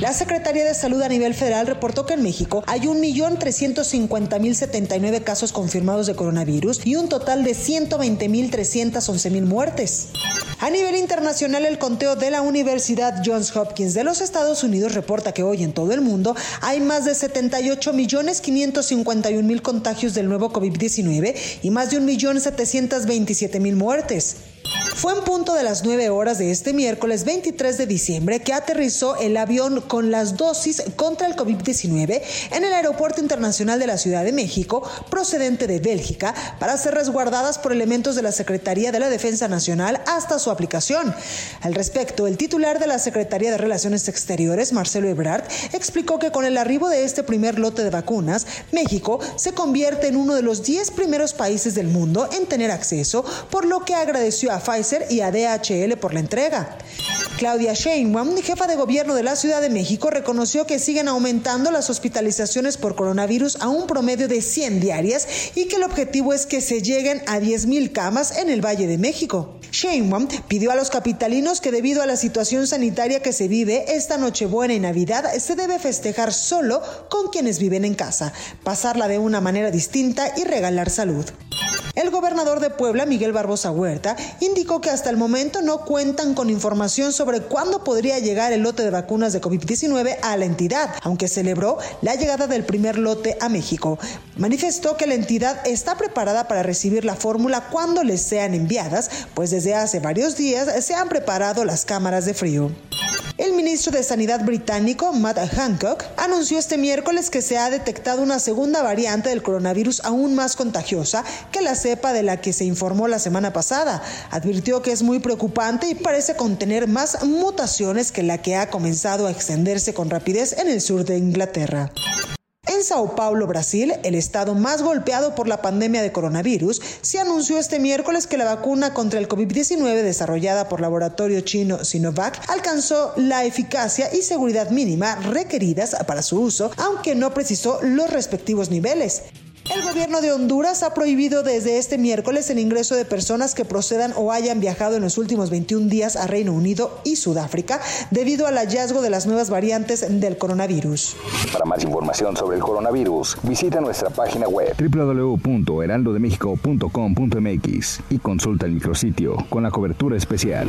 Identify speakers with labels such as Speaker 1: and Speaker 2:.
Speaker 1: La Secretaría de Salud a nivel federal reportó que en México hay 1.350.079 casos confirmados de coronavirus y un total de 120.311.000 muertes. A nivel internacional, el conteo de la Universidad Johns Hopkins de los Estados Unidos reporta que hoy en todo el mundo hay más de 78.551.000 contagios del nuevo COVID-19 y más de 1.727.000 muertes. Fue en punto de las 9 horas de este miércoles 23 de diciembre que aterrizó el avión con las dosis contra el COVID-19 en el Aeropuerto Internacional de la Ciudad de México, procedente de Bélgica, para ser resguardadas por elementos de la Secretaría de la Defensa Nacional hasta su aplicación. Al respecto, el titular de la Secretaría de Relaciones Exteriores, Marcelo Ebrard, explicó que con el arribo de este primer lote de vacunas, México se convierte en uno de los 10 primeros países del mundo en tener acceso, por lo que agradeció a Pfizer y a DHL por la entrega. Claudia Sheinbaum, jefa de gobierno de la Ciudad de México, reconoció que siguen aumentando las hospitalizaciones por coronavirus a un promedio de 100 diarias y que el objetivo es que se lleguen a 10.000 camas en el Valle de México. Sheinbaum pidió a los capitalinos que debido a la situación sanitaria que se vive esta Nochebuena y Navidad se debe festejar solo con quienes viven en casa, pasarla de una manera distinta y regalar salud. El gobernador de Puebla, Miguel Barbosa Huerta, indicó que hasta el momento no cuentan con información sobre cuándo podría llegar el lote de vacunas de COVID-19 a la entidad, aunque celebró la llegada del primer lote a México. Manifestó que la entidad está preparada para recibir la fórmula cuando les sean enviadas, pues desde hace varios días se han preparado las cámaras de frío. El ministro de Sanidad británico, Matt Hancock, anunció este miércoles que se ha detectado una segunda variante del coronavirus aún más contagiosa que la cepa de la que se informó la semana pasada. Advirtió que es muy preocupante y parece contener más mutaciones que la que ha comenzado a extenderse con rapidez en el sur de Inglaterra. Sao Paulo, Brasil, el estado más golpeado por la pandemia de coronavirus, se anunció este miércoles que la vacuna contra el COVID-19 desarrollada por laboratorio chino Sinovac alcanzó la eficacia y seguridad mínima requeridas para su uso, aunque no precisó los respectivos niveles. El gobierno de Honduras ha prohibido desde este miércoles el ingreso de personas que procedan o hayan viajado en los últimos 21 días a Reino Unido y Sudáfrica debido al hallazgo de las nuevas variantes del coronavirus.
Speaker 2: Para más información sobre el coronavirus, visita nuestra página web www.heraldodemexico.com.mx y consulta el micrositio con la cobertura especial.